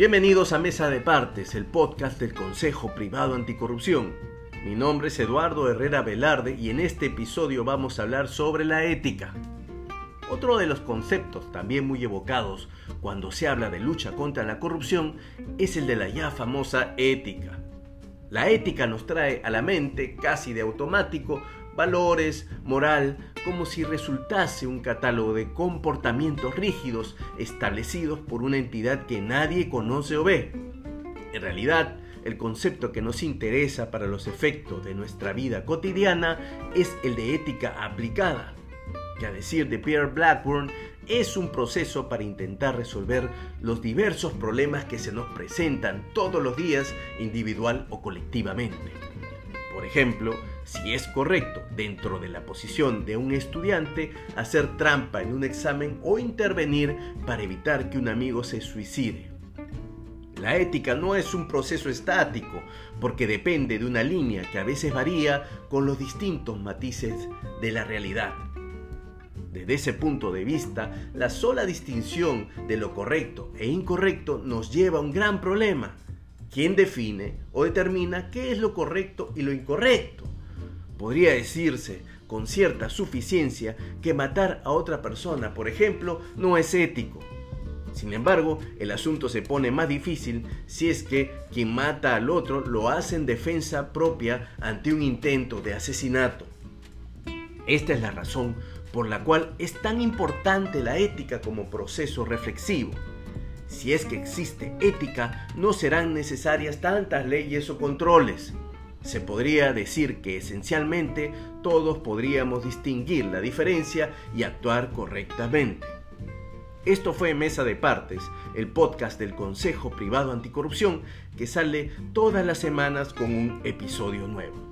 Bienvenidos a Mesa de Partes, el podcast del Consejo Privado Anticorrupción. Mi nombre es Eduardo Herrera Velarde y en este episodio vamos a hablar sobre la ética. Otro de los conceptos también muy evocados cuando se habla de lucha contra la corrupción es el de la ya famosa ética. La ética nos trae a la mente, casi de automático, valores, moral, como si resultase un catálogo de comportamientos rígidos establecidos por una entidad que nadie conoce o ve. En realidad, el concepto que nos interesa para los efectos de nuestra vida cotidiana es el de ética aplicada, que a decir de Pierre Blackburn es un proceso para intentar resolver los diversos problemas que se nos presentan todos los días individual o colectivamente. Por ejemplo, si es correcto, dentro de la posición de un estudiante, hacer trampa en un examen o intervenir para evitar que un amigo se suicide. La ética no es un proceso estático, porque depende de una línea que a veces varía con los distintos matices de la realidad. Desde ese punto de vista, la sola distinción de lo correcto e incorrecto nos lleva a un gran problema, ¿Quién define o determina qué es lo correcto y lo incorrecto. Podría decirse con cierta suficiencia que matar a otra persona, por ejemplo, no es ético. Sin embargo, el asunto se pone más difícil si es que quien mata al otro lo hace en defensa propia ante un intento de asesinato. Esta es la razón por la cual es tan importante la ética como proceso reflexivo. Si es que existe ética, no serán necesarias tantas leyes o controles. Se podría decir que esencialmente todos podríamos distinguir la diferencia y actuar correctamente. Esto fue Mesa de Partes, el podcast del Consejo Privado Anticorrupción que sale todas las semanas con un episodio nuevo.